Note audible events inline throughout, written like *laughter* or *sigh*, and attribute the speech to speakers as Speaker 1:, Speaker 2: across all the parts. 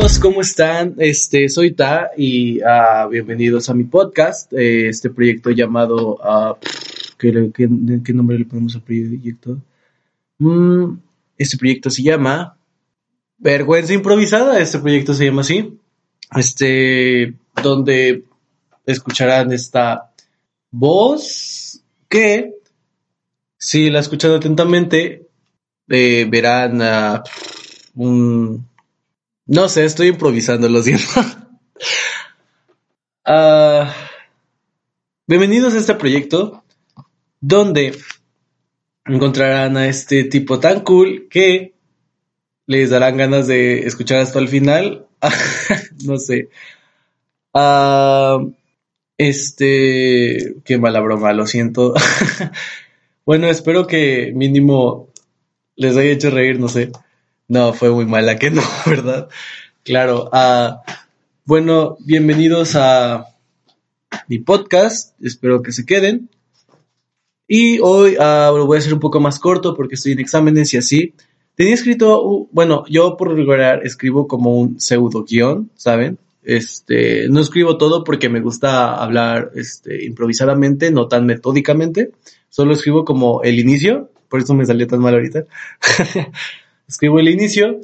Speaker 1: amigos, ¿cómo están? Este, soy Ta y uh, bienvenidos a mi podcast, eh, este proyecto llamado, uh, ¿qué, qué, nombre le ponemos al proyecto? Mm, este proyecto se llama Vergüenza Improvisada, este proyecto se llama así, este, donde escucharán esta voz que, si la escuchan atentamente, eh, verán un no sé, estoy improvisando, lo siento. uh, *laughs* bienvenidos a este proyecto donde encontrarán a este tipo tan cool que les darán ganas de escuchar hasta el final. *laughs* no sé. Uh, este, qué mala broma, lo siento. *laughs* bueno, espero que mínimo les haya hecho reír, no sé. No, fue muy mala que no, *laughs* ¿verdad? Claro. Uh, bueno, bienvenidos a mi podcast. Espero que se queden. Y hoy uh, lo voy a hacer un poco más corto porque estoy en exámenes y así. Tenía escrito, bueno, yo por regular escribo como un pseudo guion, ¿saben? Este, no escribo todo porque me gusta hablar este, improvisadamente, no tan metódicamente. Solo escribo como el inicio, por eso me salió tan mal ahorita. *laughs* escribo el inicio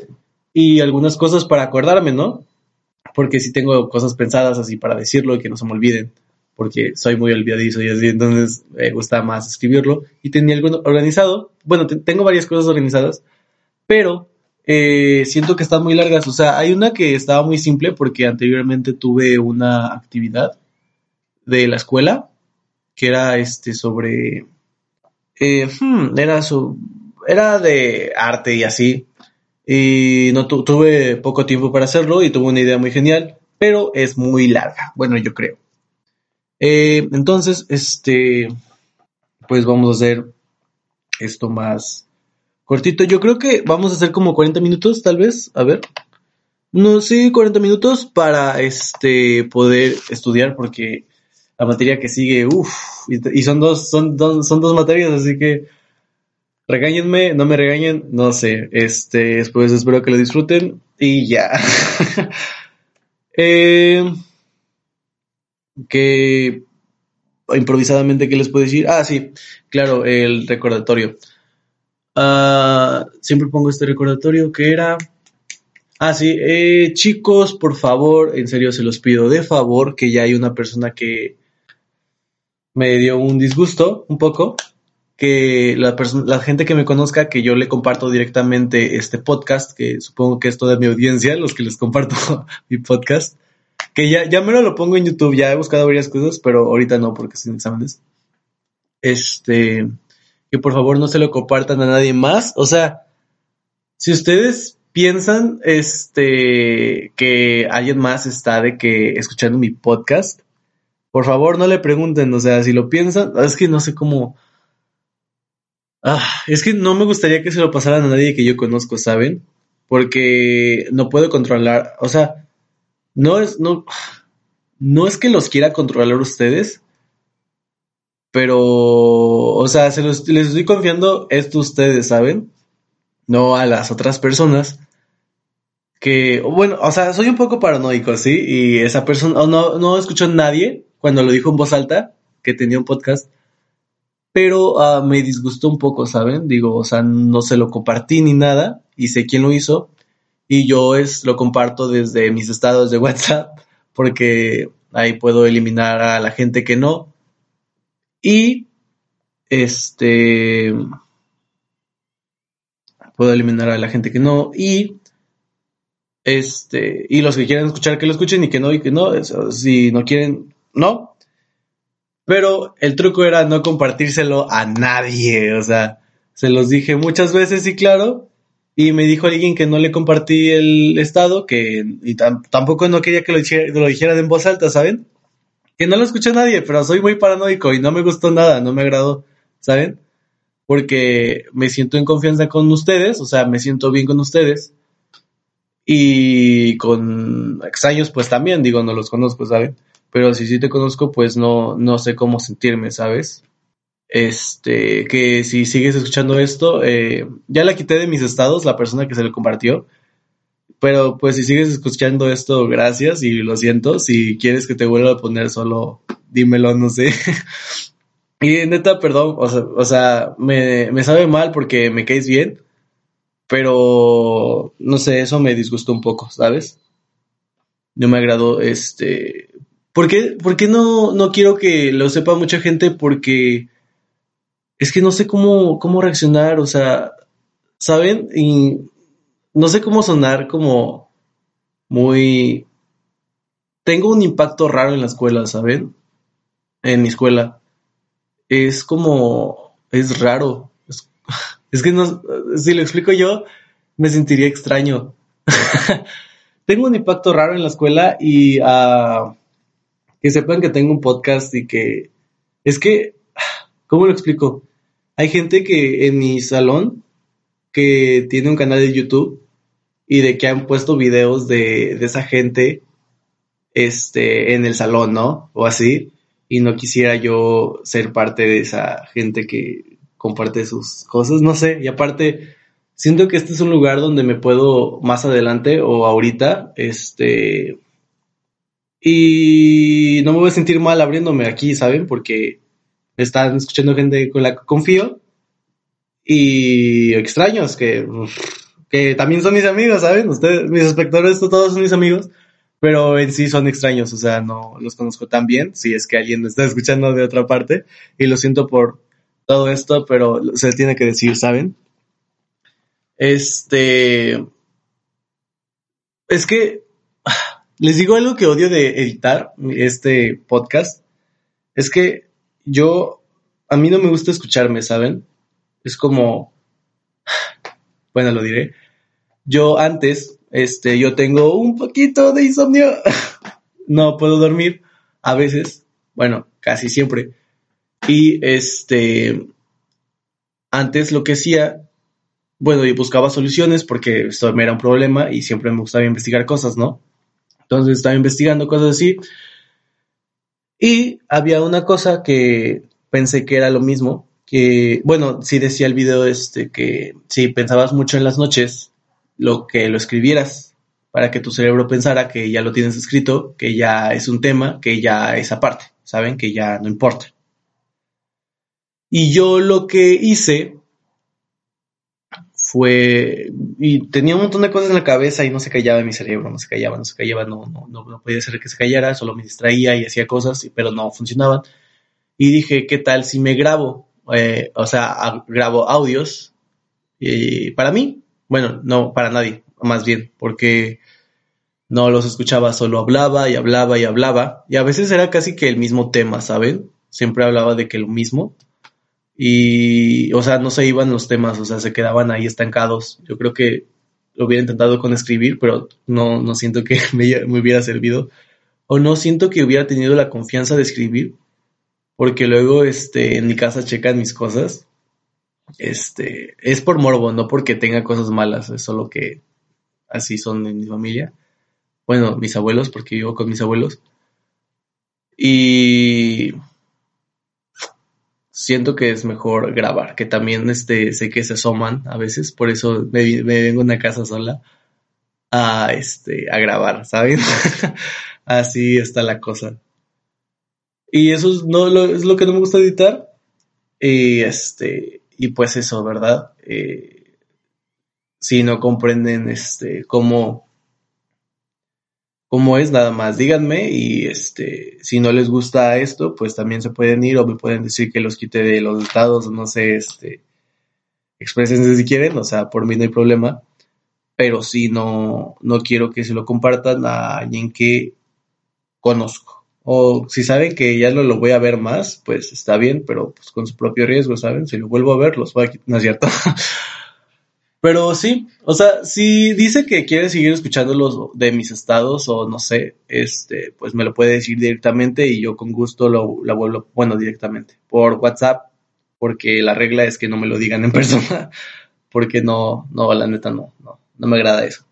Speaker 1: y algunas cosas para acordarme, ¿no? Porque si tengo cosas pensadas así para decirlo y que no se me olviden, porque soy muy olvidadizo y así, entonces me gusta más escribirlo. Y tenía algo organizado, bueno, tengo varias cosas organizadas, pero eh, siento que están muy largas. O sea, hay una que estaba muy simple porque anteriormente tuve una actividad de la escuela que era este sobre... Eh, hmm, era su, era de arte y así. Y no tuve poco tiempo para hacerlo y tuve una idea muy genial, pero es muy larga. Bueno, yo creo. Eh, entonces, este, pues vamos a hacer esto más cortito. Yo creo que vamos a hacer como 40 minutos, tal vez. A ver. No, sí, 40 minutos para este poder estudiar porque la materia que sigue, uff, y, son dos, son dos, son dos materias, así que Regáñenme, no me regañen, no sé. Este, después espero que lo disfruten y ya. *laughs* eh, que improvisadamente, ¿qué les puedo decir? Ah, sí, claro, el recordatorio. Uh, siempre pongo este recordatorio que era. Ah, sí, eh, chicos, por favor, en serio se los pido de favor, que ya hay una persona que me dio un disgusto un poco que la, la gente que me conozca, que yo le comparto directamente este podcast, que supongo que es toda mi audiencia, los que les comparto *laughs* mi podcast, que ya, ya me lo pongo en YouTube, ya he buscado varias cosas, pero ahorita no, porque en exámenes. Este, que por favor no se lo compartan a nadie más. O sea, si ustedes piensan, este, que alguien más está de que escuchando mi podcast, por favor no le pregunten, o sea, si lo piensan, es que no sé cómo, Ah, es que no me gustaría que se lo pasaran a nadie que yo conozco, ¿saben? Porque no puedo controlar, o sea, no es, no, no es que los quiera controlar ustedes, pero, o sea, se los, les estoy confiando esto a ustedes, ¿saben? No a las otras personas. Que, bueno, o sea, soy un poco paranoico, ¿sí? Y esa persona, no, no escuchó a nadie cuando lo dijo en voz alta, que tenía un podcast pero uh, me disgustó un poco, ¿saben? Digo, o sea, no se lo compartí ni nada y sé quién lo hizo y yo es, lo comparto desde mis estados de WhatsApp porque ahí puedo eliminar a la gente que no y este puedo eliminar a la gente que no y este y los que quieran escuchar que lo escuchen y que no y que no si no quieren no pero el truco era no compartírselo a nadie, o sea, se los dije muchas veces y claro, y me dijo alguien que no le compartí el estado, que y tampoco no quería que lo, lo dijeran en voz alta, ¿saben? Que no lo escuché a nadie, pero soy muy paranoico y no me gustó nada, no me agradó, ¿saben? Porque me siento en confianza con ustedes, o sea, me siento bien con ustedes. Y con extraños, pues también, digo, no los conozco, ¿saben? Pero si sí te conozco, pues no, no sé cómo sentirme, ¿sabes? Este, que si sigues escuchando esto, eh, ya la quité de mis estados, la persona que se le compartió, pero pues si sigues escuchando esto, gracias y lo siento. Si quieres que te vuelva a poner solo, dímelo, no sé. *laughs* y neta, perdón, o sea, o sea me, me sabe mal porque me caes bien, pero no sé, eso me disgustó un poco, ¿sabes? No me agradó este... ¿Por qué, no, no quiero que lo sepa mucha gente? Porque es que no sé cómo, cómo reaccionar, o sea, ¿saben? Y no sé cómo sonar como muy... Tengo un impacto raro en la escuela, ¿saben? En mi escuela. Es como... Es raro. Es, *laughs* que no... Si lo explico yo, me sentiría extraño. *laughs* tengo un impacto raro en la escuela y uh, que sepan que tengo un podcast y que... Es que... ¿Cómo lo explico? Hay gente que en mi salón que tiene un canal de YouTube y de que han puesto videos de, de esa gente este, en el salón, ¿no? O así. Y no quisiera yo ser parte de esa gente que comparte sus cosas, no sé. Y aparte, siento que este es un lugar donde me puedo más adelante o ahorita, este... Y no me voy a sentir mal abriéndome aquí, ¿saben? Porque están escuchando gente con la que confío y extraños que que también son mis amigos, ¿saben? Ustedes, mis espectadores, todos son mis amigos, pero en sí son extraños, o sea, no los conozco tan bien, si es que alguien me está escuchando de otra parte, y lo siento por todo esto, pero se tiene que decir, ¿saben? Este... Es que les digo algo que odio de editar este podcast, es que yo, a mí no me gusta escucharme, ¿saben? Es como, *sighs* bueno, lo diré. Yo antes, este, yo tengo un poquito de insomnio. *laughs* no puedo dormir a veces, bueno, casi siempre. Y este, antes lo que hacía, bueno, yo buscaba soluciones porque esto me era un problema y siempre me gustaba investigar cosas, ¿no? Entonces estaba investigando cosas así. Y había una cosa que pensé que era lo mismo, que, bueno, sí decía el video este que si pensabas mucho en las noches, lo que lo escribieras para que tu cerebro pensara que ya lo tienes escrito, que ya es un tema, que ya es aparte, ¿saben? Que ya no importa. Y yo lo que hice fue, y tenía un montón de cosas en la cabeza y no se callaba mi cerebro, no se callaba, no se callaba, no, no, no, podía ser que se callara, solo me distraía y hacía cosas, pero no funcionaban. Y dije, ¿qué tal si me grabo? Eh, o sea, grabo audios y para mí, bueno, no para nadie, más bien, porque no los escuchaba, solo hablaba y hablaba y hablaba. Y a veces era casi que el mismo tema, ¿saben? Siempre hablaba de que lo mismo. Y, o sea, no se iban los temas, o sea, se quedaban ahí estancados. Yo creo que lo hubiera intentado con escribir, pero no, no siento que *laughs* me, me hubiera servido. O no siento que hubiera tenido la confianza de escribir porque luego este, en mi casa checan mis cosas. Este, es por morbo, no porque tenga cosas malas, es solo que así son en mi familia. Bueno, mis abuelos, porque vivo con mis abuelos. Y siento que es mejor grabar, que también este, sé que se asoman a veces, por eso me, vengo a una casa sola a, este, a grabar, ¿saben? *laughs* Así está la cosa. Y eso es, no, lo, es lo que no me gusta editar. Y este, y pues eso, ¿verdad? Eh, si no comprenden este cómo, cómo es, nada más díganme. Y este, si no les gusta esto, pues también se pueden ir o me pueden decir que los quite de los estados, no sé, este, exprésense si quieren, o sea, por mí no hay problema. Pero si no, no quiero que se lo compartan a alguien que conozco. O si saben que ya no lo voy a ver más, pues está bien, pero pues con su propio riesgo, ¿saben? Si lo vuelvo a ver, los voy a quitar, ¿no es cierto? *laughs* pero sí, o sea, si dice que quiere seguir escuchándolos de mis estados o no sé, este, pues me lo puede decir directamente y yo con gusto lo, la vuelvo, bueno, directamente, por WhatsApp, porque la regla es que no me lo digan en *laughs* persona, porque no, no, la neta no, no, me agrada eso.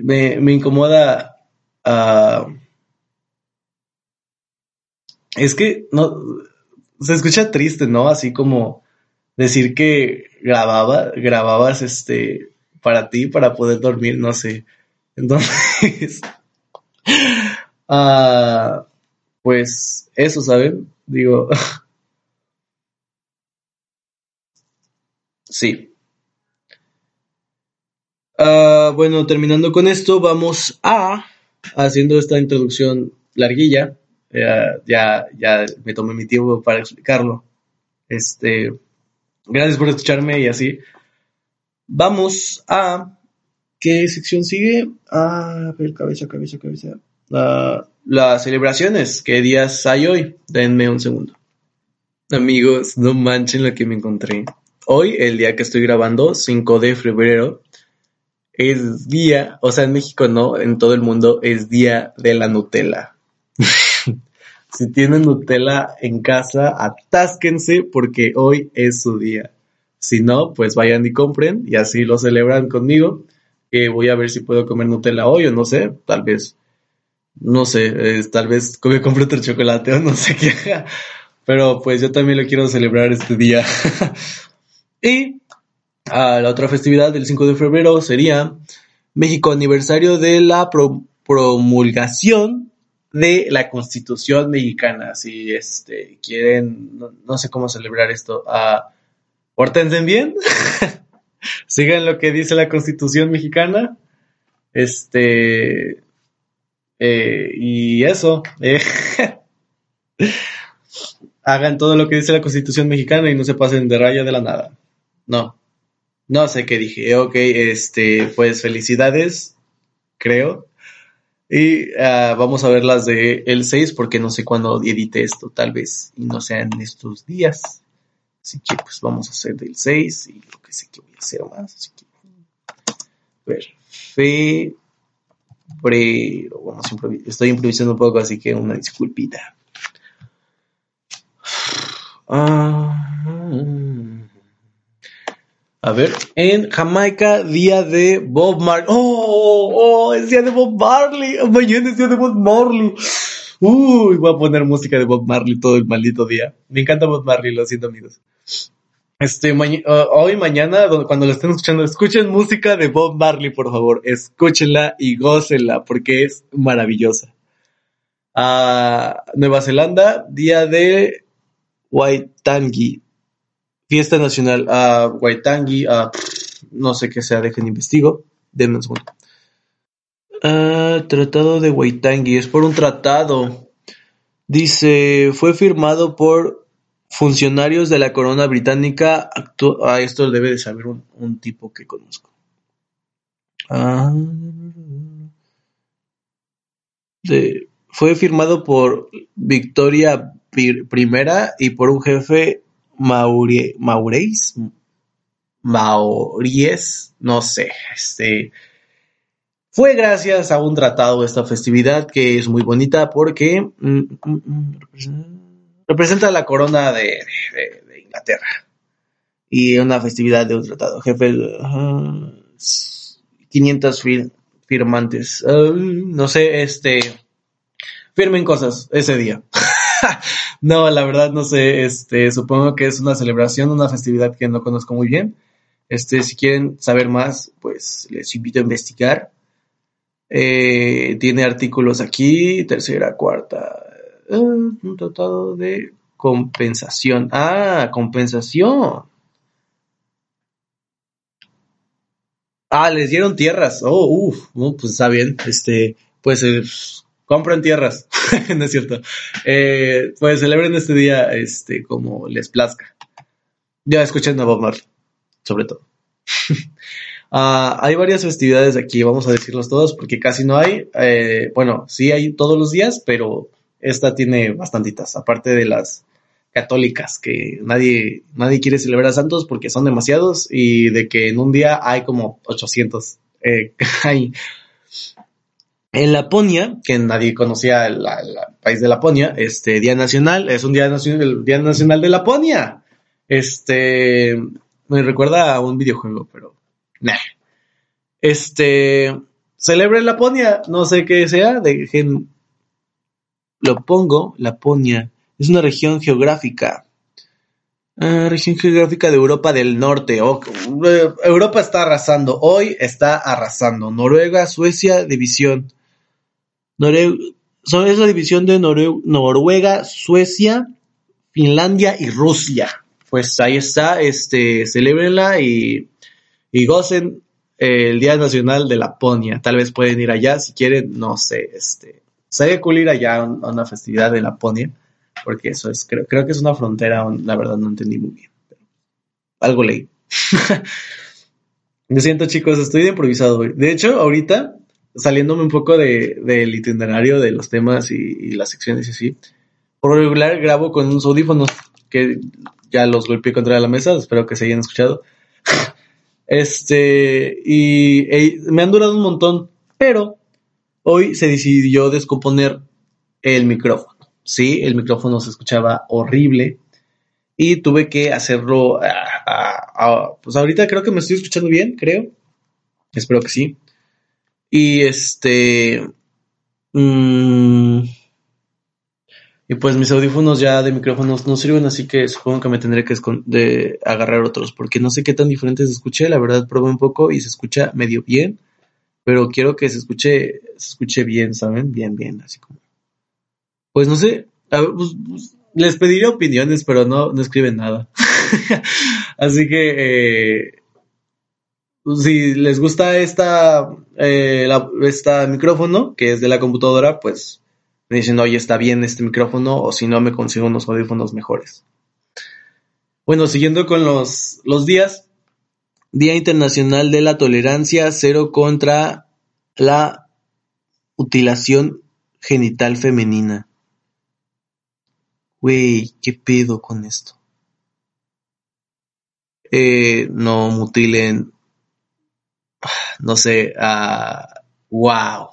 Speaker 1: Me, me incomoda... Uh, es que no se escucha triste, ¿no? Así como decir que grababa, grababas este para ti, para poder dormir, no sé. Entonces, *laughs* ah, pues eso, ¿saben? Digo, *laughs* sí. Ah, bueno, terminando con esto, vamos a, haciendo esta introducción larguilla, ya, ya me tomé mi tiempo para explicarlo. Este, gracias por escucharme y así. Vamos a, ¿qué sección sigue? A ver, cabeza, cabeza, cabeza. Ah, las celebraciones, ¿qué días hay hoy? Denme un segundo. Amigos, no manchen lo que me encontré. Hoy, el día que estoy grabando, 5 de febrero, es día, o sea, en México no, en todo el mundo es día de la Nutella. *laughs* si tienen Nutella en casa, atásquense porque hoy es su día. Si no, pues vayan y compren y así lo celebran conmigo. Que voy a ver si puedo comer Nutella hoy o no sé, tal vez no sé, tal vez me compre otro chocolate o no sé qué *laughs* Pero pues yo también lo quiero celebrar este día. *laughs* y ah, la otra festividad del 5 de febrero sería México aniversario de la promulgación de la Constitución mexicana. Si este quieren, no, sé cómo celebrar esto. Pórtense bien. *laughs* Sigan lo que dice la Constitución mexicana. Este eh, y eso, eh, *laughs* hagan todo lo que dice la Constitución mexicana y no se pasen de raya de la nada. No, no sé qué dije. Ok, este, pues felicidades, creo. Y ah, vamos a ver las de el 6 porque no sé cuándo edite esto, tal vez, y no sea en estos días. Así que pues vamos a hacer del 6 y lo que sé que voy a hacer más. Así que, ver, fe, pero vamos estoy improvisando un poco, así que una disculpita. Ah, a ver, en Jamaica, día de Bob Marley. ¡Oh! ¡Oh! Es día de Bob Marley. Mañana es día de Bob Marley. Uy, voy a poner música de Bob Marley todo el maldito día. Me encanta Bob Marley, lo siento, amigos. Este, uh, hoy, mañana, cuando lo estén escuchando, escuchen música de Bob Marley, por favor. Escúchenla y gócenla, porque es maravillosa. Ah, Nueva Zelanda, día de Waitangi. Fiesta nacional. Uh, Waitangi, ah, no sé qué sea, dejen investigo. Denme un segundo. tratado de Waitangi, es por un tratado. Dice, fue firmado por Funcionarios de la corona británica ah, esto debe de saber un, tipo que conozco. Ah, fue firmado por Victoria I y por un jefe Maure, Maureis, Mauries, no sé, este, fue gracias a un tratado esta festividad que es muy bonita porque mm, mm, mm, representa la corona de, Inglaterra y una festividad de un tratado. Jefe, 500 firmantes. no sé, este, firmen cosas ese día. *laughs* no, la verdad no sé, este, supongo que es una celebración, una festividad que no conozco muy bien. Este, si quieren saber más, pues les invito a investigar. Eh, tiene artículos aquí, tercera, cuarta, un tratado de compensación. Ah, compensación. Ah, les dieron tierras. Oh, uff, pues está bien. Este, pues eh, compren tierras. *laughs* no es cierto. Eh, pues celebren este día, este, como les plazca. Ya escuchen a Bob Marley, sobre todo. *laughs* Ah, hay varias festividades aquí, vamos a decirlos todos porque casi no hay. Eh, bueno, sí hay todos los días, pero esta tiene bastantitas, aparte de las católicas, que nadie, nadie quiere celebrar a santos porque son demasiados y de que en un día hay como 800. Eh, *laughs* hay. En Laponia, que nadie conocía el, país de Laponia, este Día Nacional, es un Día Nacional, el Día Nacional de Laponia. Este, me recuerda a un videojuego, pero, nah. Este, celebre Laponia, no sé qué sea, dejen, lo pongo, Laponia, es una región geográfica. Ah, región geográfica de Europa del Norte. Eh, Europa está arrasando. Hoy está arrasando. Noruega, Suecia, división. Es la división de Noruega, Suecia, Finlandia y Rusia. Pues ahí está. Este, celebrenla y, y gocen el Día Nacional de Laponia. Tal vez pueden ir allá si quieren, no sé, este, sería cool ir allá a una festividad de Laponia, porque eso es, creo, creo que es una frontera, la verdad no entendí muy bien. algo leí. *laughs* Me siento chicos, estoy de improvisado hoy. De hecho, ahorita, saliéndome un poco de, del itinerario de los temas y, las secciones y así, por regular grabo con unos audífonos que ya los golpeé contra la mesa, espero que se hayan escuchado. *laughs* Este, y me han durado un montón, pero hoy se decidió descomponer el micrófono. Sí, el micrófono se escuchaba horrible y tuve que hacerlo. pues ahorita creo que me estoy escuchando bien, creo. Espero que sí. Y este. Mmm, y pues mis audífonos ya de micrófonos no sirven, así que supongo que me tendré que de agarrar otros, porque no sé qué tan diferentes se escuche. La verdad, probé un poco y se escucha medio bien, pero quiero que se escuche, se escuche bien, ¿saben? Bien, bien, así como. Pues no sé, pues, pues, les pediría opiniones, pero no, no escriben nada. *laughs* así que, eh, si les gusta esta, eh, esta micrófono, que es de la computadora, pues me dicen, oye, está bien este micrófono, o si no, me consigo unos audífonos mejores. Bueno, siguiendo con los, los días, Día Internacional de la Tolerancia Cero contra la Mutilación Genital Femenina. Güey, ¿qué pedo con esto? Eh, no mutilen, no sé, wow.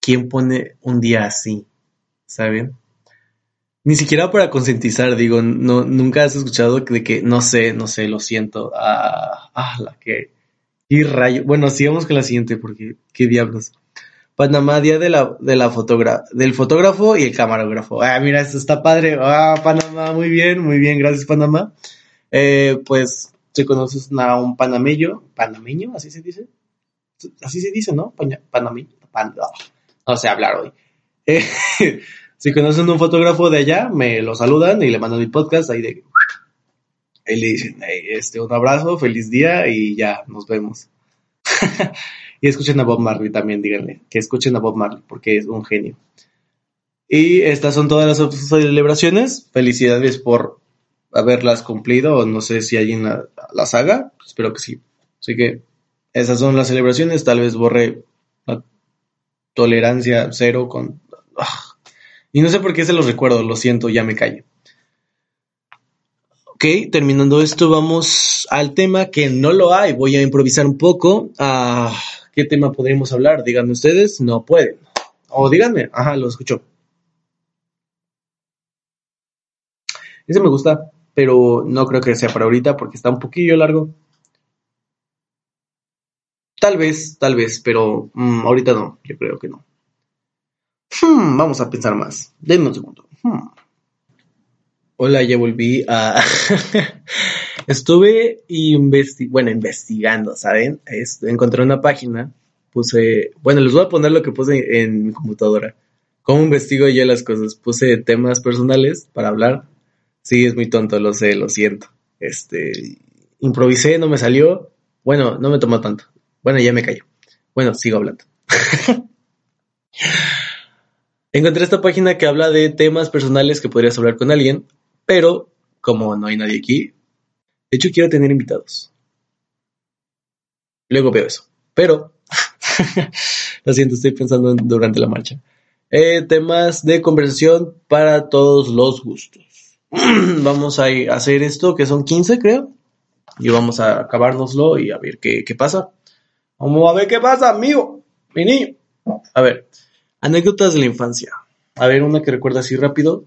Speaker 1: ¿quién pone un día así? ¿Saben? Ni siquiera para concientizar, digo, no, nunca has escuchado de que, no sé, no sé, lo siento. Ah, ah la que. Y rayo. Bueno, sigamos con la siguiente, porque qué diablos. Panamá, día de la, de la del fotógrafo y el camarógrafo. Ah, mira, esto está padre. Ah, Panamá, muy bien, muy bien, gracias, Panamá. Eh, pues, ¿se conoces a un panameño? ¿Panameño? ¿Así se dice? Así se dice, ¿no? Panameño. Pan, no sé hablar hoy. *laughs* Eh, si conocen un fotógrafo de allá, me lo saludan y le mandan mi podcast ahí de... Ahí le dicen, este, un abrazo, feliz día y ya, nos vemos. *laughs* y escuchen a Bob Marley también, díganle, que escuchen a Bob Marley porque es un genio. Y estas son todas las celebraciones. Felicidades por haberlas cumplido, no sé si alguien las haga, espero que sí. Así que esas son las celebraciones, tal vez borre tolerancia cero con... Ah. Y no sé por qué se los recuerdo, lo siento, ya me callo. Ok, terminando esto, vamos al tema que no lo hay. Voy a improvisar un poco. Ah, ¿Qué tema podríamos hablar? Díganme ustedes, no pueden. O díganme, ajá, lo escucho. Ese me gusta, pero no creo que sea para ahorita porque está un poquillo largo. Tal vez, tal vez, pero mm, ahorita no, yo creo que no. Hmm, vamos a pensar más. Denme un segundo. Hmm. Hola, ya volví a... *laughs* Estuve bueno, investigando, ¿saben? encontré una página, puse, bueno, les voy a poner lo que puse en mi computadora. ¿Cómo investigo yo las cosas? Puse temas personales para hablar. Sí, es muy tonto, lo sé, lo siento. Este, improvisé, no me salió. Bueno, no me tomó tanto. Bueno, ya me callo. Bueno, sigo hablando. *laughs* Encontré esta página que habla de temas personales que podrías hablar con alguien, pero como no hay nadie aquí, de hecho quiero tener invitados. Luego veo eso. Pero, *laughs* lo siento, estoy pensando durante la marcha. Eh, temas de conversación para todos los gustos. *clears throat* vamos a hacer esto, que son 15 creo, y vamos a acabárnoslo y a ver qué, qué pasa. Vamos a ver qué pasa, amigo, mi niño. A ver, anécdotas de la infancia. A ver, una que recuerdo así rápido.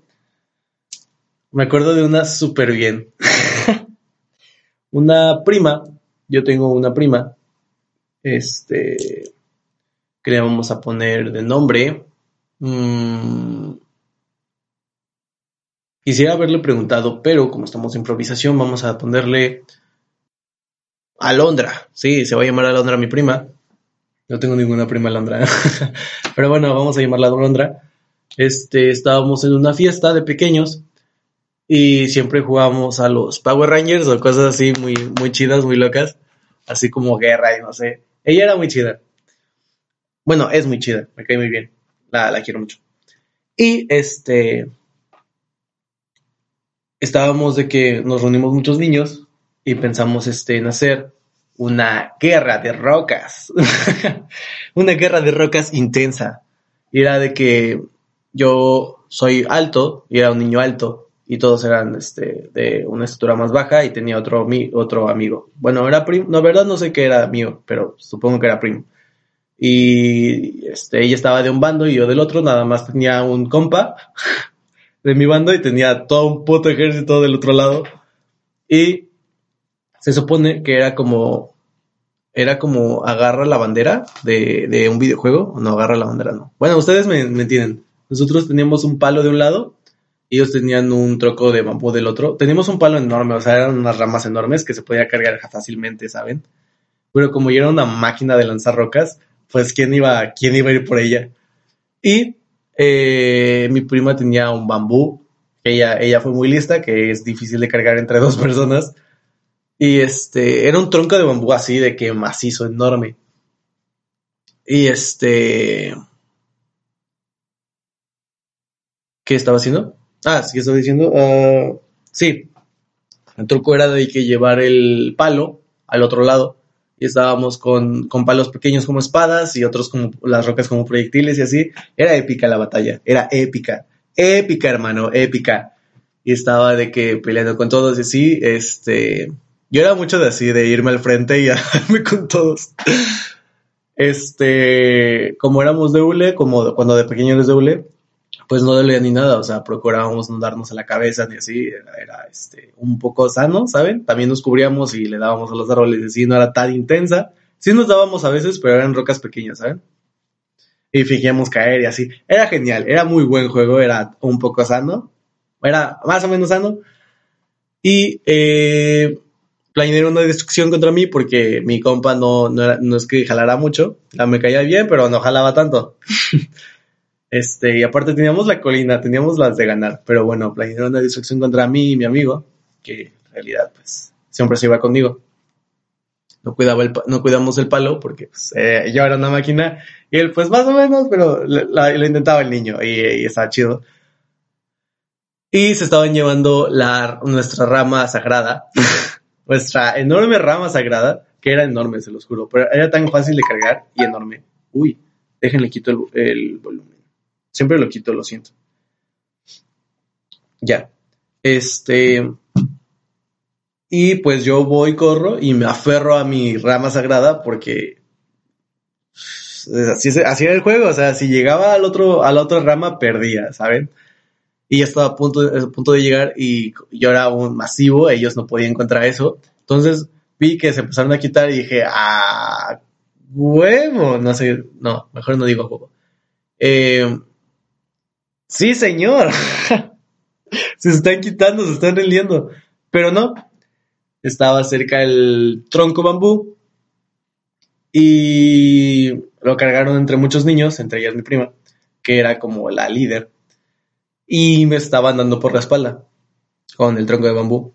Speaker 1: Me acuerdo de una súper bien. *laughs* una prima, yo tengo una prima, este, que le vamos a poner de nombre. Mm, Quisiera haberle preguntado, pero como estamos en improvisación, vamos a ponerle Alondra. Sí, se va a llamar Alondra mi prima. No tengo ninguna prima Alondra. *laughs* pero bueno, vamos a llamarla Alondra. Este, estábamos en una fiesta de pequeños y siempre jugábamos a los Power Rangers o cosas así muy, muy chidas, muy locas, así como guerra y no sé. Ella era muy chida. Bueno, es muy chida, me cae muy bien, la, la quiero mucho. Y este, estábamos de que nos reunimos muchos niños y pensamos este, en hacer una guerra de rocas, *laughs* una guerra de rocas intensa. Y era de que yo soy alto y era un niño alto y todos eran este, de una estatura más baja y tenía otro, otro amigo. Bueno, era primo, no, verdad no sé qué era mío, pero supongo que era primo. Y este, ella estaba de un bando y yo del otro, nada más tenía un compa *laughs* de mi bando y tenía todo un puto ejército del otro lado. Y se supone que era como, era como agarra la bandera de, de un videojuego, no agarra la bandera, no. Bueno, ustedes me, entienden. Nosotros teníamos un palo de un lado ellos tenían un troco de bambú del otro. Teníamos un palo enorme, o sea, eran unas ramas enormes que se podía cargar fácilmente, ¿saben? Pero como yo era una máquina de lanzar rocas, pues quién iba, quién iba a ir por ella. Y eh, mi prima tenía un bambú, ella, ella fue muy lista, que es difícil de cargar entre dos *laughs* personas. Y este, era un tronco de bambú así, de que macizo, enorme. Y este... ¿Qué estaba haciendo? Ah, sí, estaba diciendo. Uh, sí. El truco era de que llevar el palo al otro lado. Y estábamos con, con palos pequeños como espadas y otros como las rocas como proyectiles y así. Era épica la batalla. Era épica. Épica, hermano, épica. Y estaba de que peleando con todos y así, este. Yo era mucho de así, de irme al frente y *laughs* darme con todos. Este, como éramos de hule, como cuando de pequeño eres de hule, pues no dolía ni nada, o sea, procurábamos no darnos a la cabeza ni así, era, este, un poco sano, ¿saben? También nos cubríamos y le dábamos a los árboles así, no era tan intensa. Sí nos dábamos a veces, pero eran rocas pequeñas, ¿saben? Y fingíamos caer y así. Era genial, era muy buen juego, era un poco sano, era más o menos sano. Y eh, planearon una destrucción contra mí porque mi compa no, no, no es que jalara mucho, la me caía bien, pero no jalaba tanto. *laughs* Este, y aparte teníamos la colina, teníamos las de ganar, pero bueno, planearon una destrucción contra mí y mi amigo, que en realidad pues siempre se iba conmigo. No, cuidaba el, no cuidamos el palo porque pues, eh, yo era una máquina y él pues más o menos, pero lo intentaba el niño y, estaba chido. Y se estaban llevando la, nuestra rama sagrada, *laughs* nuestra enorme rama sagrada, que era enorme, se los juro, pero era tan fácil de cargar y enorme. Uy, déjenle quito el volumen. Siempre lo quito, lo siento. Ya. Este. Y pues yo voy, corro y me aferro a mi rama sagrada porque así, así era el juego. O sea, si llegaba al otro, a la otra rama, perdía, ¿saben? Y ya estaba a punto, a punto de llegar y yo era un masivo, ellos no podían encontrar eso. Entonces vi que se empezaron a quitar y dije, ah, huevo, no sé, no, mejor no digo huevo. Eh, Sí, señor. *laughs* se están quitando, se están reliendo. Pero no. Estaba cerca el tronco bambú. Y lo cargaron entre muchos niños, entre ellas mi prima, que era como la líder. Y me estaban dando por la espalda con el tronco de bambú.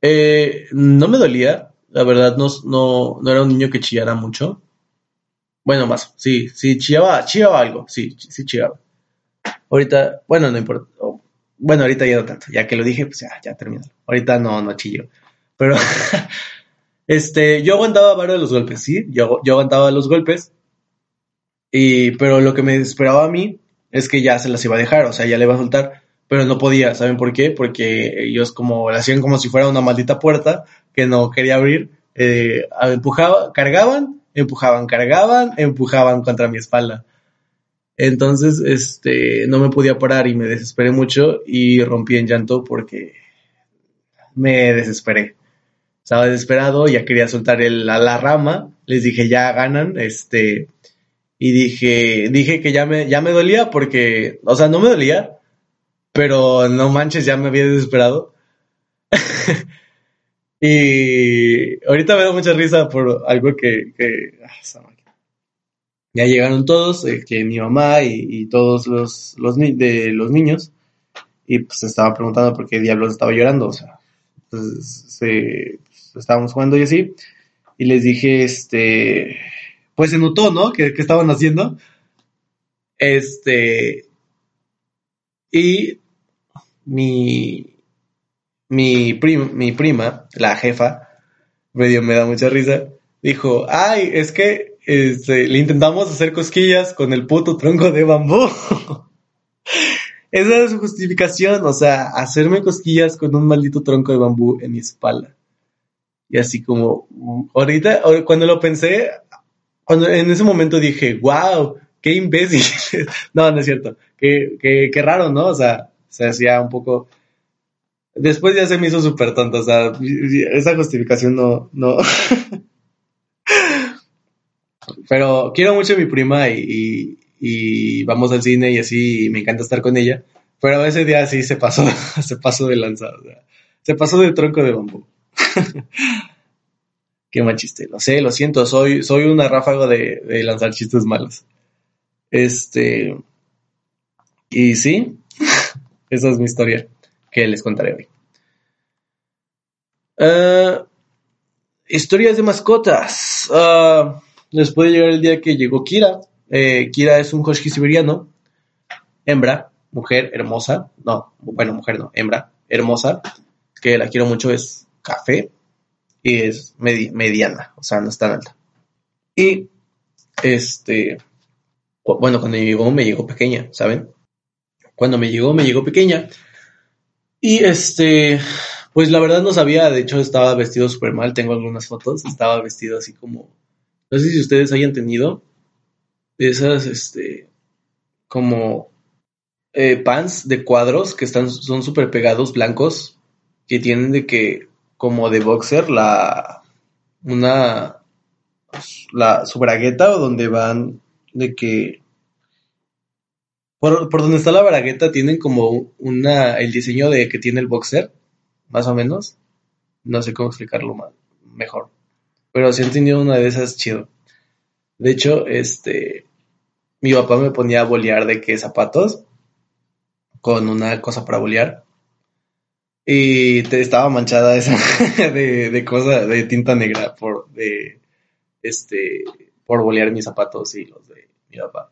Speaker 1: Eh, no me dolía, la verdad no, no, no, era un niño que chillara mucho. Bueno, más, sí, sí, chillaba, chillaba algo, sí, sí chillaba. Ahorita, bueno, no importa. Bueno, ahorita ya no tanto. Ya que lo dije, pues ya, ya terminó. Ahorita no, no chillo. Pero, *laughs* este, yo aguantaba varios de los golpes, ¿sí? Yo, yo aguantaba los golpes. Y, pero lo que me esperaba a mí es que ya se las iba a dejar, o sea, ya le iba a soltar. Pero no podía, ¿saben por qué? Porque ellos como, la hacían como si fuera una maldita puerta que no quería abrir. Eh, empujaba, cargaban, empujaban, cargaban, empujaban contra mi espalda. Entonces, este, no me podía parar y me desesperé mucho y rompí en llanto porque me desesperé. Estaba desesperado, ya quería soltar el, la, la rama, les dije ya ganan, este, y dije, dije que ya me, ya me dolía porque, o sea, no me dolía, Pero no manches, ya me había desesperado. *laughs* y ahorita me da mucha risa por algo que... Ah, ya llegaron todos, que mi mamá y, todos los, los, de los niños, y pues estaba preguntando por qué diablos estaba llorando, o sea, pues, se, pues, estábamos jugando y así, y les dije, este, pues se notó, ¿no? Que, que estaban haciendo. Este, y mi, mi, mi prima, la jefa, medio me da mucha risa, dijo, ay, es que este, le intentamos hacer cosquillas con el puto tronco de bambú. Esa es su justificación, o sea, hacerme cosquillas con un maldito tronco de bambú en mi espalda. Y así como, ahorita, cuando lo pensé, cuando en ese momento dije, wow, qué imbécil. *laughs* no, no es cierto. Qué, qué, qué raro, ¿no? O sea, se hacía un poco... Después ya se me hizo súper tonto, o sea, esa justificación no, no. *laughs* Pero quiero mucho a mi prima y, y, vamos al cine y así, y me encanta estar con ella. Pero ese día sí se pasó, *laughs* se pasó de lanzar, o sea, se pasó de tronco de bambú. *laughs* Qué mal chiste. Lo sé, lo siento, soy, soy una ráfaga de, lanzar chistes malos. Este. Y sí, *laughs* esa es mi historia que les contaré hoy. Ah, historias de mascotas. Uh, después de llegar el día que llegó Kira. Eh, Kira es un husky siberiano, hembra, mujer hermosa. No, bueno, mujer no, hembra, hermosa, que la quiero mucho, es café, y es mediana, o sea, no es tan alta. Y este, bueno, cuando llegó, me llegó pequeña, ¿saben? Cuando me llegó, me llegó pequeña. Y este, pues la verdad no sabía, de hecho estaba vestido súper mal, tengo algunas fotos, estaba vestido así como, no sé si ustedes hayan tenido esas, este, como eh, pants de cuadros que están, son súper pegados, blancos, que tienen de que como de boxer la una la su bragueta o donde van de que por, por donde está la bragueta tienen como una el diseño de que tiene el boxer más o menos. No sé cómo explicarlo más, mejor pero si han tenido una de esas chido de hecho este mi papá me ponía a bolear de que zapatos con una cosa para bolear y estaba manchada esa *laughs* de, de cosa, de tinta negra por, de, este, por bolear mis zapatos y los de mi papá.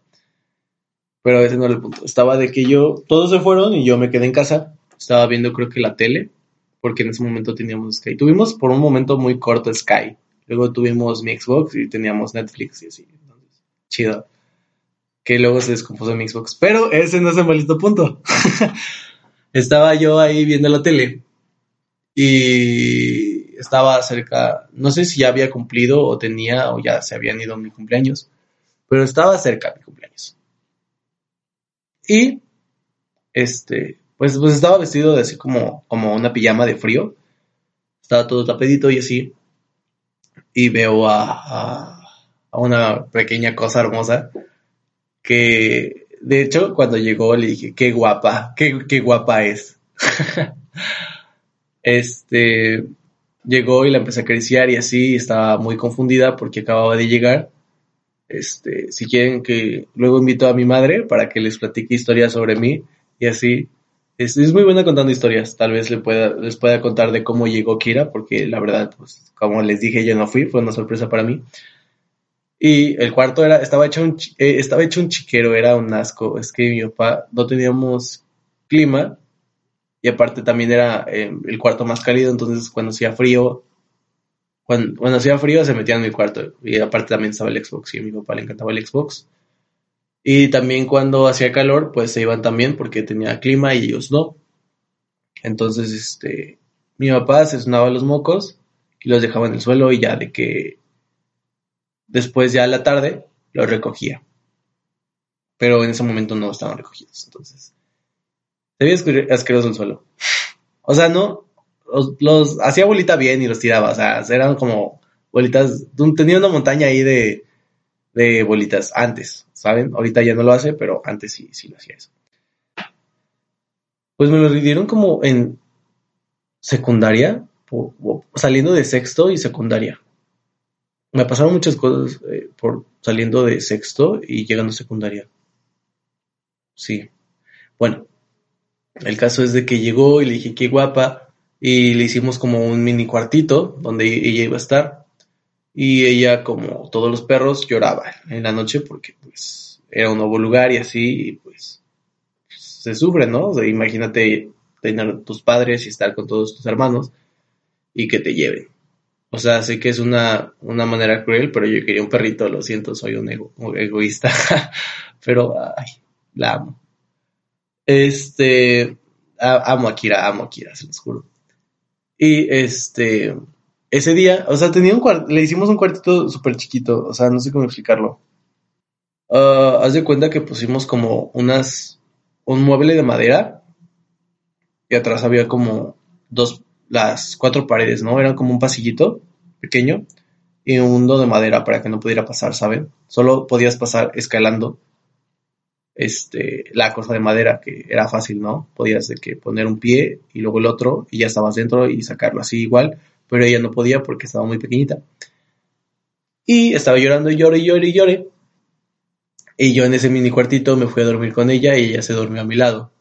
Speaker 1: Pero ese no era el punto. Estaba de que yo, todos se fueron y yo me quedé en casa. Estaba viendo creo que la tele, porque en ese momento teníamos Sky. Tuvimos por un momento muy corto Sky. Luego tuvimos mi Xbox y teníamos Netflix y así. Entonces, chido. Que luego se descompuso mi Xbox. Pero ese no es el maldito punto. *laughs* estaba yo ahí viendo la tele y estaba cerca, no sé si ya había cumplido o tenía o ya se habían ido mi cumpleaños, pero estaba cerca mi cumpleaños. Y este, pues, pues estaba vestido de así como, como una pijama de frío. Estaba todo tapedito y así. Y veo a, a una pequeña cosa hermosa que de hecho, cuando llegó le dije, qué guapa, qué, qué guapa es. *laughs* este, llegó y la empecé a acariciar y así, estaba muy confundida porque acababa de llegar. Este, si quieren que luego invito a mi madre para que les platique historias sobre mí y así. Es, es muy buena contando historias, tal vez le pueda, les pueda contar de cómo llegó Kira, porque la verdad, pues, como les dije, yo no fui, fue una sorpresa para mí. Y el cuarto era, estaba hecho un, eh, estaba hecho un chiquero, era un asco. Es que mi papá no teníamos clima y aparte también era eh, el cuarto más cálido, entonces cuando hacía frío, cuando, cuando hacía frío se metían en mi cuarto y aparte también estaba el Xbox y a mi papá le encantaba el Xbox. Y también cuando hacía calor, pues se iban también porque tenía clima y ellos no. Entonces, este, mi papá se sonaba los mocos y los dejaba en el suelo y ya de que Después ya a la tarde los recogía. Pero en ese momento no estaban recogidos. Entonces, se veía asqueroso el suelo. O sea, no, los, hacía bolita bien y los tiraba. O sea, eran como bolitas. Tenía una montaña ahí de, de bolitas antes, ¿saben? Ahorita ya no lo hace, pero antes sí, sí lo hacía eso. Pues me lo dieron como en secundaria, saliendo de sexto y secundaria. Me pasaron muchas cosas eh, por saliendo de sexto y llegando a secundaria. Sí. Bueno, el caso es de que llegó y le dije qué guapa y le hicimos como un mini cuartito donde ella iba a estar y ella como todos los perros lloraba en la noche porque pues era un nuevo lugar y así y pues se sufre, ¿no? imagínate tener tus padres y estar con todos tus hermanos y que te lleven. O sea, sé que es una, una manera cruel, pero yo quería un perrito, lo siento, soy un, egoísta, *laughs* pero ay, la amo. Este, amo a Kira, amo a Kira, se los juro. Y este, ese día, o sea, le hicimos un cuartito súper chiquito, o sea, no sé cómo explicarlo. Uh, haz de cuenta que pusimos como unas, un mueble de madera y atrás había como dos, las cuatro paredes, ¿no? Era como un pasillito pequeño y un mundo de madera para que no pudiera pasar, ¿saben? Solo podías pasar escalando este, la cosa de madera, que era fácil, ¿no? Podías que poner un pie y luego el otro y ya estabas dentro y sacarlo así igual, pero ella no podía porque estaba muy pequeñita. Y estaba llorando y lloré y lloré y lloré. Y yo en ese mini cuartito me fui a dormir con ella y ella se durmió a mi lado.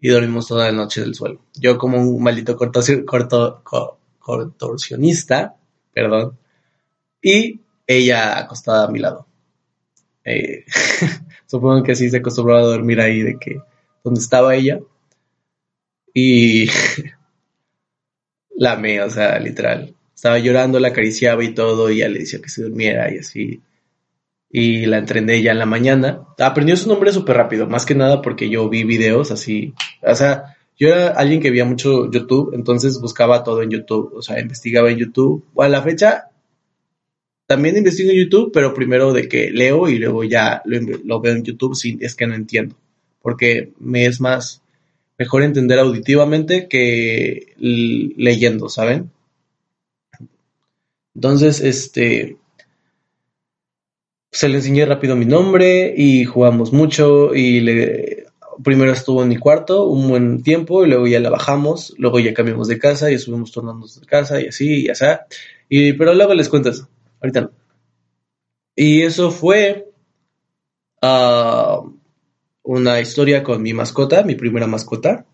Speaker 1: Y dormimos toda la noche del suelo. Yo como un maldito contorsionista, perdón, y ella acostada a mi lado. Eh, *laughs* Supongo que así se acostumbraba a dormir ahí, de que donde estaba ella. Y *laughs* la amé, o sea, literal. Estaba llorando, la acariciaba y todo, y ya le decía que se durmiera y así. Y la entrené ya en la mañana. Aprendió su nombre súper rápido, más que nada porque yo vi videos así. O sea, yo era alguien que veía mucho YouTube, entonces buscaba todo en YouTube, o sea, investigaba en YouTube. O a la fecha también investigo en YouTube, pero primero de que leo y luego ya lo, veo en YouTube si es que no entiendo. Porque me es más mejor entender auditivamente que leyendo, ¿saben? Entonces, este se le enseñé rápido mi nombre y jugamos mucho y le primero estuvo en mi cuarto un buen tiempo y luego ya la bajamos, luego ya cambiamos de casa y estuvimos tornándonos de casa y así y así. Y pero luego les cuento eso. Ahorita no. Y eso fue ah, una historia con mi mascota, mi primera mascota,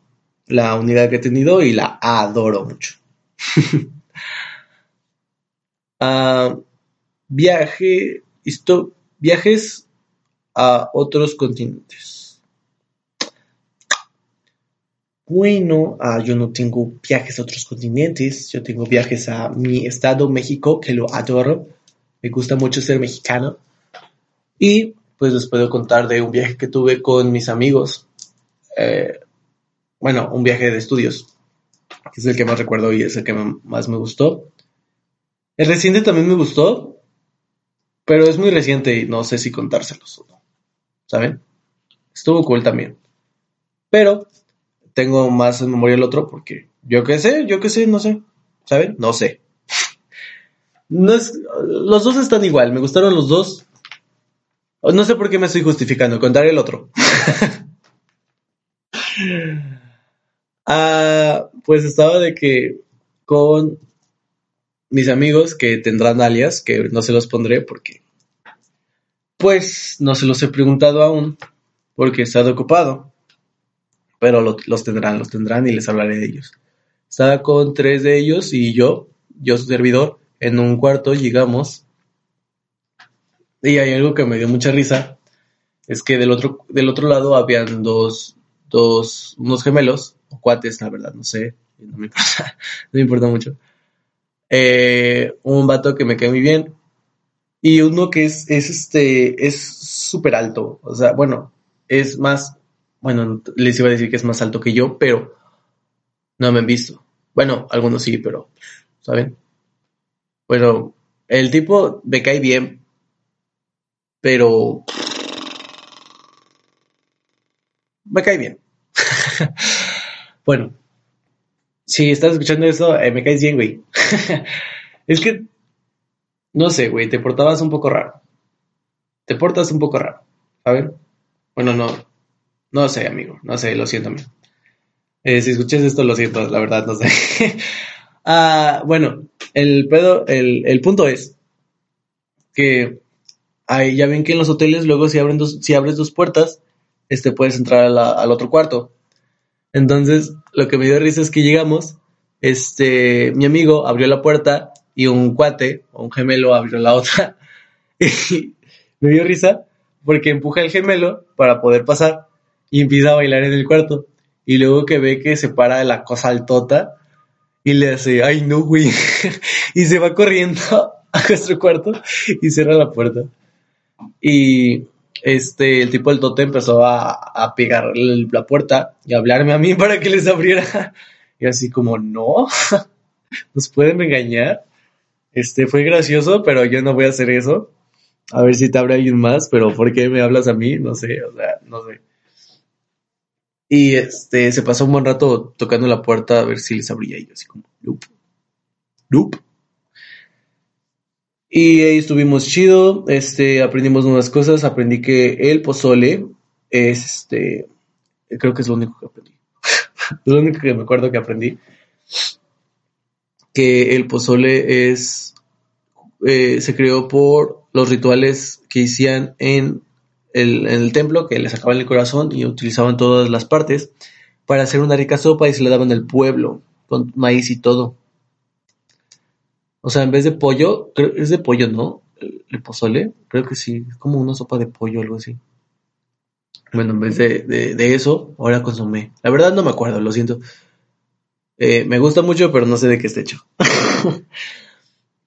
Speaker 1: la unidad que he tenido y la adoro mucho. *laughs* Ah, viaje, esto, viajes a otros continentes. Bueno, ah, yo no tengo viajes a otros continentes, yo tengo viajes a mi estado, México, que lo adoro me gusta mucho ser mexicano. Y pues les puedo contar de un viaje que tuve con mis amigos. Eh, bueno, un viaje de estudios, que es el que más recuerdo y es el que más me gustó. El reciente también me gustó, pero es muy reciente y no sé si contárselos o no. ¿Saben? Estuvo cool también. Pero tengo más en memoria el otro porque yo qué sé, yo qué sé, no sé. ¿Saben? No sé. No es, los dos están igual, me gustaron los dos. No sé por qué me estoy justificando, contaré el otro. *laughs* ah, pues estaba de que con mis amigos que tendrán alias, que no se los pondré porque pues no se los he preguntado aún porque he estado ocupado. Pero los tendrán, los tendrán y les hablaré de ellos. Estaba con tres de ellos y yo, yo su servidor, en un cuarto llegamos y hay algo que me dio mucha risa, es que del otro, del otro lado habían dos, dos, unos gemelos, o cuates, la verdad, no sé, no me importa, *laughs* no me importa mucho. Eh, un vato que me cae muy bien y uno que es, es este, es súper alto, o sea, bueno, es más, bueno, les iba a decir que es más alto que yo, pero no me han visto. Bueno, algunos sí, pero, ¿saben? Bueno, el tipo me cae bien, pero me cae bien. *laughs* bueno, si estás escuchando eso, eh, me caes bien, güey. *laughs* es que, no sé, güey, te portabas un poco raro. Te portas un poco raro, a ver. Bueno, no, no sé, amigo, no sé, lo siento. Eh, si escuchas esto, lo siento, la verdad, no sé. *laughs* ah, bueno, el pedo, el, el punto es que ahí ya ven que en los hoteles luego si, abren dos, abres dos puertas, este, puedes entrar al otro cuarto. Entonces, lo que me dio risa es que llegamos, este, mi amigo abrió la puerta y un cuate, o un gemelo, abrió la otra. *laughs* Y me dio risa porque empuja el gemelo para poder pasar y empieza a bailar en el cuarto. Y luego que ve que se para de la cosa altota y le hace, ay no, güey. *laughs* y se va corriendo *laughs* a nuestro cuarto y cierra la puerta. Y este, el tipo del tote empezó a, a pegar la puerta y a hablarme a mí para que les abriera. *laughs* Y así como, no, *laughs* nos pueden engañar. Este, fue gracioso, pero yo no voy a hacer eso. A ver si te abre alguien más, pero ¿por qué me hablas a mí? No sé, o sea, no sé. Y este, se pasó un buen rato tocando la puerta a ver si les abría y yo así como, nope, nope. Y ahí estuvimos chido, este, aprendimos nuevas cosas, aprendí que el pozole es, este, creo que es lo único que aprendí. *laughs* lo único que me acuerdo que aprendí. Que el pozole es, eh, se creó por los rituales que hacían en el, en el templo, que les sacaban el corazón y utilizaban todas las partes para hacer una rica sopa y se la daban al pueblo, con maíz y todo. O sea, en vez de pollo, creo, es de pollo, ¿no? El, pozole, creo que sí, es como una sopa de pollo algo así. Bueno, en vez de, de, eso, ahora consumé. La verdad no me acuerdo, lo siento. Eh, me gusta mucho, pero no sé de qué está hecho. *laughs*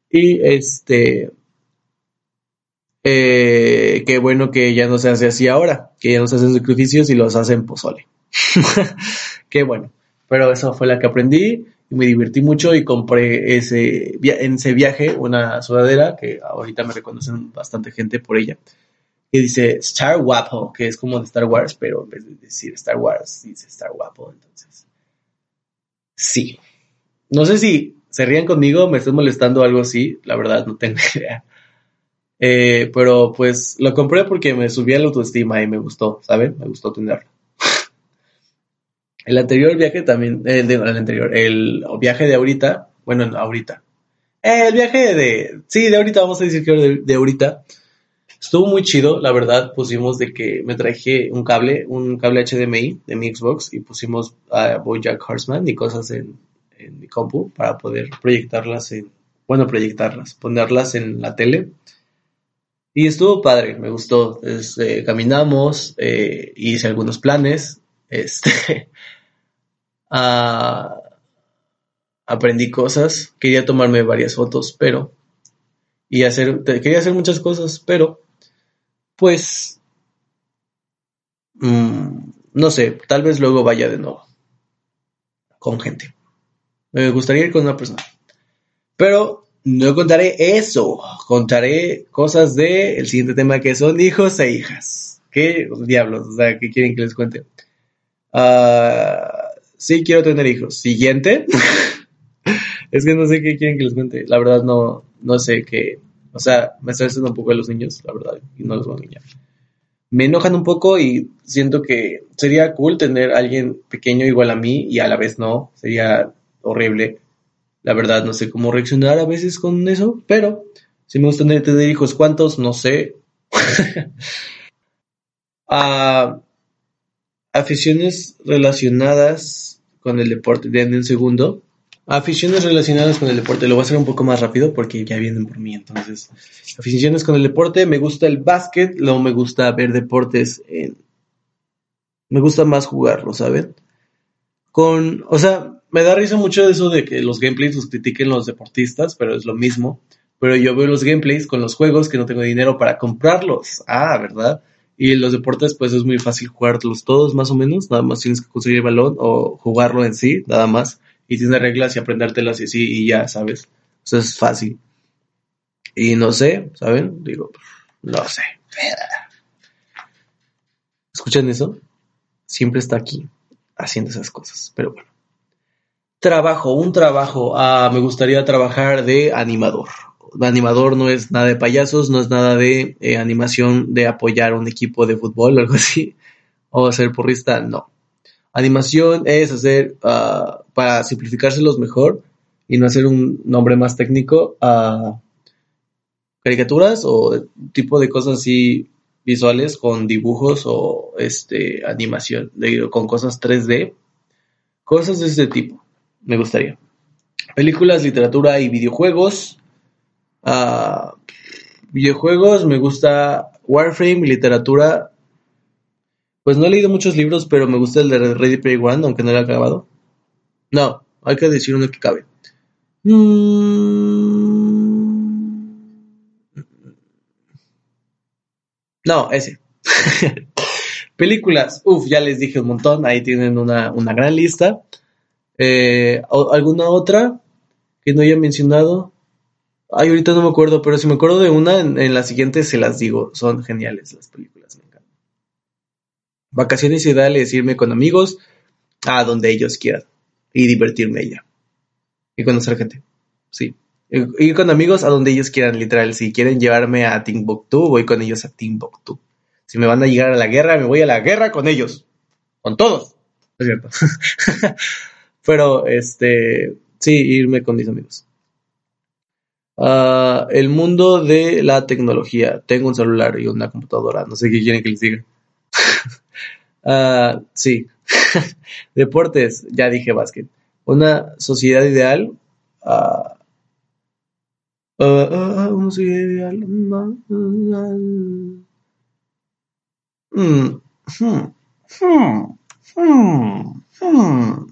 Speaker 1: y este. Eh, qué bueno que ya no se hace así ahora, que ya no se hacen sacrificios y los hacen pozole. *laughs* qué bueno. Pero eso fue la que aprendí y me divertí mucho y compré ese, en ese viaje una sudadera que ahorita me reconocen bastante gente por ella. Que dice Star Guapo, que es como de Star Wars, pero en vez de decir Star Wars, dice Star Guapo. Entonces, sí. No sé si se rían conmigo, me estoy molestando algo así, la verdad no tengo *laughs* idea. Eh, pero pues lo compré porque me subía la autoestima y me gustó, ¿saben? Me gustó tenerlo. El anterior viaje también, el, de, el anterior, el viaje de ahorita, bueno, ahorita. El viaje de, sí, de ahorita, vamos a decir que de, de ahorita. Estuvo muy chido, la verdad, pusimos de que me traje un cable, un cable HDMI de mi Xbox y pusimos a Bojack Horseman y cosas en, en mi compu para poder proyectarlas en, bueno, proyectarlas, ponerlas en la tele. Y estuvo padre, me gustó. Este, caminamos, eh, hice algunos planes, este, *laughs* aprendí cosas, quería tomarme varias fotos, pero, y hacer, quería hacer muchas cosas, pero, pues, mm, no sé, tal vez luego vaya de nuevo, con gente. Me gustaría ir con una persona. Pero no contaré eso, contaré cosas del el siguiente tema que son hijos e hijas. ¿Qué diablos? O sea, ¿qué quieren que les cuente? Uh, sí, quiero tener hijos. Siguiente. *laughs* es que no sé qué quieren que les cuente. La verdad, no, no sé qué. O sea, me estresan un poco de los niños, la verdad, y no los voy a engañar. Me enojan un poco y siento que sería cool tener a alguien pequeño igual a mí y a la vez no. Sería horrible. La verdad, no sé cómo reaccionar a veces con eso, pero si me gusta tener, hijos, ¿cuántos? No sé. *laughs* Ah Aficiones relacionadas con el deporte. Denme un segundo. Aficiones relacionadas con el deporte. Lo voy a hacer un poco más rápido porque ya vienen por mí. Entonces, aficiones con el deporte. Me gusta el básquet. Luego me gusta ver deportes. En... Me gusta más jugarlo, ¿saben? Con, o sea, me da risa mucho eso de que los gameplays los critiquen los deportistas, pero es lo mismo. Pero yo veo los gameplays con los juegos que no tengo dinero para comprarlos. Ah, ¿verdad? Y los deportes, pues es muy fácil jugarlos todos, más o menos. Nada más tienes que conseguir el balón o jugarlo en sí, nada más. Y tienes reglas y aprendértelas y así, y ya, ¿sabes? Eso es fácil. Y no sé, ¿saben? Digo, no sé. ¿Escuchan eso? Siempre está aquí haciendo esas cosas, pero bueno. Trabajo, un trabajo. Ah, me gustaría trabajar de animador animador no es nada de payasos, no es nada de eh, animación de apoyar un equipo de fútbol o algo así, *laughs* o ser porrista, no. Animación es hacer, uh, para simplificárselos mejor y no hacer un nombre más técnico, uh, caricaturas o tipo de cosas así visuales con dibujos o este animación, con cosas 3D, cosas de este tipo, me gustaría. Películas, literatura y videojuegos. Uh, videojuegos, me gusta Warframe, literatura. Pues no he leído muchos libros, pero me gusta el de Ready Player One, aunque no lo he acabado. No, hay que decir uno que cabe. Mm. No, ese. *laughs* Películas, uff, ya les dije un montón, ahí tienen una, una gran lista. Eh, ¿Alguna otra que no haya mencionado? Ay, ahorita no me acuerdo, pero si me acuerdo de una, en, la siguiente se las digo. Son geniales las películas, me encantan. Vacaciones ideales, irme con amigos a donde ellos quieran y divertirme allá. Y conocer gente, sí. Ir con amigos a donde ellos quieran, literal. Si quieren llevarme a Timbuktu, voy con ellos a Timbuktu. Si me van a llegar a la guerra, me voy a la guerra con ellos. Con todos. Es cierto. *laughs* Pero, este, sí, irme con mis amigos. Uh, el mundo de la tecnología. Tengo un celular y una computadora. No sé qué quieren que les diga. uh, *laughs* sí. *laughs* Deportes. Ya dije básquet. Una sociedad ideal. Uh, una sociedad ideal. Hmm, hmm, hmm,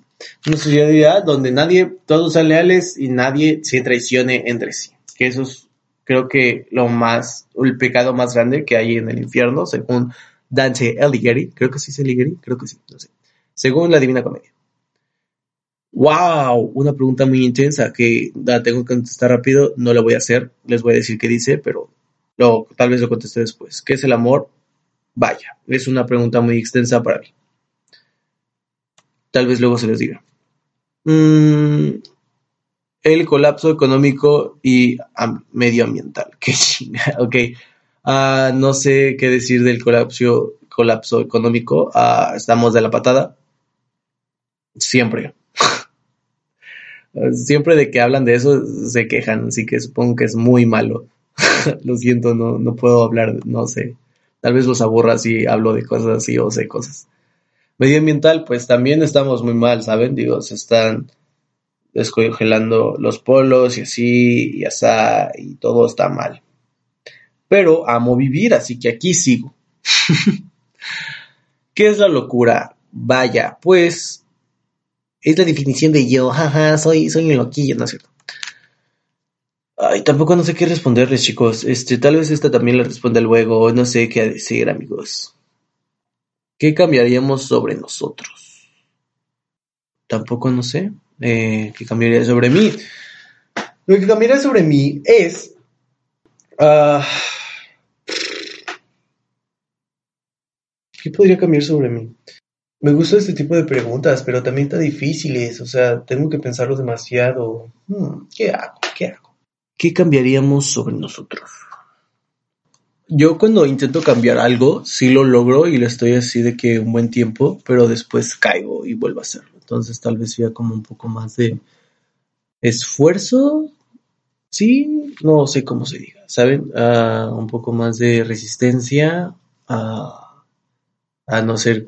Speaker 1: una sociedad ideal donde nadie, todos sean leales y nadie se traicione entre sí que eso es creo que lo más, el pecado más grande que hay en el infierno, según Dante Alighieri, creo que sí es Alighieri, creo que sí, no sé, según la Divina Comedia. ¡Wow! Una pregunta muy intensa que la tengo que contestar rápido, no la voy a hacer, les voy a decir qué dice, pero tal vez lo conteste después. ¿Qué es el amor? Vaya, es una pregunta muy extensa para mí. Tal vez luego se les diga. Mmm el colapso económico y medioambiental. *laughs* Qué chinga, ok. Uh, no sé qué decir del colapso, colapso económico. Uh, estamos de la patada. Siempre. *laughs* Siempre de que hablan de eso se quejan, así que supongo que es muy malo. *laughs* Lo siento, no, no puedo hablar, no sé. Tal vez los aburra si hablo de cosas así o sé cosas. Medioambiental, pues también estamos muy mal, ¿saben? Digo, se están descongelando los polos y así, y así, y todo está mal. Pero amo vivir, así que aquí sigo. *laughs* ¿Qué es la locura? Vaya, pues es la definición de yo, jaja, soy, soy un loquillo, ¿no es cierto? Ay, tampoco no sé qué responderles, chicos. Este, tal vez esta también la responda luego, no sé qué decir, amigos. ¿Qué cambiaríamos sobre nosotros? Tampoco no sé eh, que cambiaría sobre mí. Lo que cambiaría sobre mí es... Uh, ¿Qué podría cambiar sobre mí? Me gusta este tipo de preguntas, pero también está difíciles. O sea, tengo que pensarlo demasiado. Hmm, ¿Qué hago? ¿Qué hago? ¿Qué cambiaríamos sobre nosotros? Yo cuando intento cambiar algo, sí lo logro y lo estoy así de que un buen tiempo, pero después caigo y vuelvo a hacerlo. Entonces tal vez sea como un poco más de esfuerzo, sí, no sé cómo se diga, ¿saben? Uh, un poco más de resistencia a, a no ser,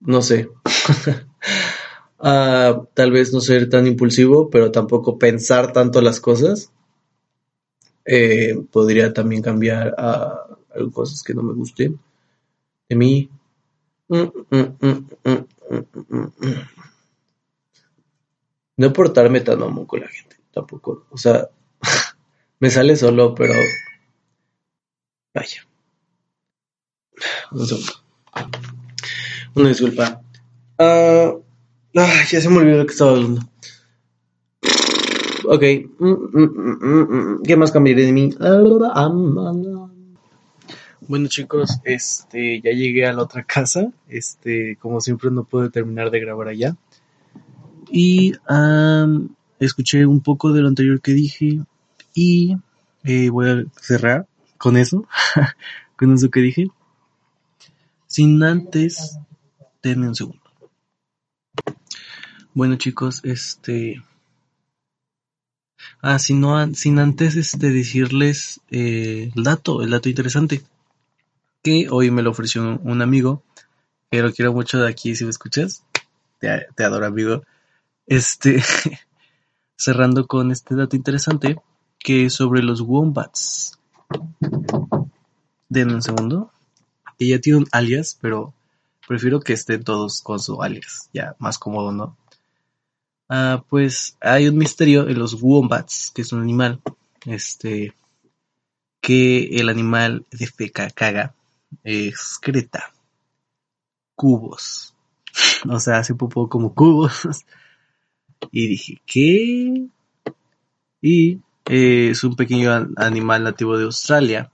Speaker 1: no sé, *laughs* a tal vez no ser tan impulsivo, pero tampoco pensar tanto las cosas. Eh, podría también cambiar a, cosas que no me gusten de mí. Mm, mm, mm, no portarme tan homo con la gente, tampoco. O sea, *laughs* me sale solo, pero. Vaya. Una disculpa. Ah, ya se me olvidó lo que estaba hablando. Ok. ¿Qué más cambiaré de mí? Bueno chicos, este ya llegué a la otra casa. Este, como siempre no puedo terminar de grabar allá. Y escuché un poco de lo anterior que dije y eh, voy a cerrar con eso, *laughs* con eso que dije. Sin antes, denme un segundo. Bueno chicos, este... Ah, sin, no, sin antes este, decirles eh, el dato, el dato interesante, que hoy me lo ofreció un amigo, que lo quiero mucho de aquí, si me escuchas, te, te adoro amigo. Este, *laughs* cerrando con este dato interesante, que sobre los wombats. Denme un segundo. Ella tiene un alias, pero prefiero que estén todos con su alias, ya más cómodo, ¿no? Ah, pues hay un misterio en los wombats, que es un animal, este, que el animal de feca caga, excreta cubos, *laughs* o sea, hace poco como cubos, y dije, ¿qué? Y eh, es un pequeño animal nativo de Australia,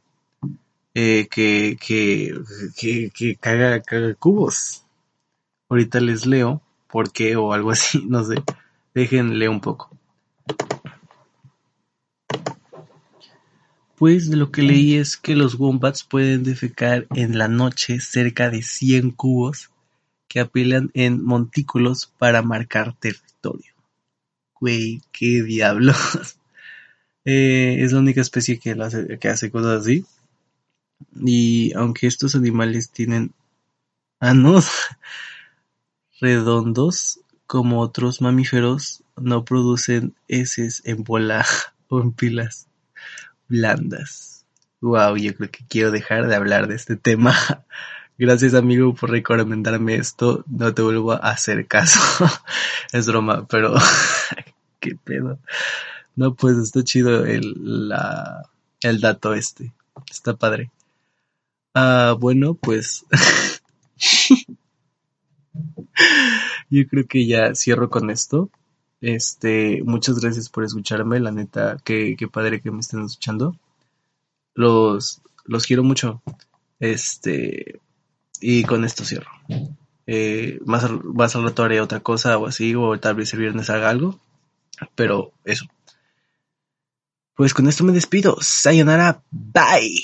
Speaker 1: eh, que, que, que, que caga, caga cubos. Ahorita les leo por qué o algo así, *laughs* no sé. Déjenle un poco. Pues lo que leí es que los wombats pueden defecar en la noche cerca de 100 cubos que apilan en montículos para marcar territorio. Güey, qué diablos. *laughs* Eh, es la única especie que, hace, que hace cosas así. Y aunque estos animales tienen anos *laughs* redondos, como otros mamíferos, no producen heces en bola *laughs* o en pilas blandas. Wow, yo creo que quiero dejar de hablar de este tema. Gracias amigo por recomendarme esto. No te vuelvo a hacer caso. es broma, pero qué pedo. No, pues está chido el, la, el dato este. Está padre. Ah, bueno, pues *laughs* yo creo que ya cierro con esto. Este, muchas gracias por escucharme, la neta, qué, qué padre que me estén escuchando. Los, los quiero mucho. Este, y con esto cierro. Eh, más, más al rato haré otra cosa o así, o tal vez el viernes haga algo. Pero eso. Pues con esto me despido. Sayonara. Bye.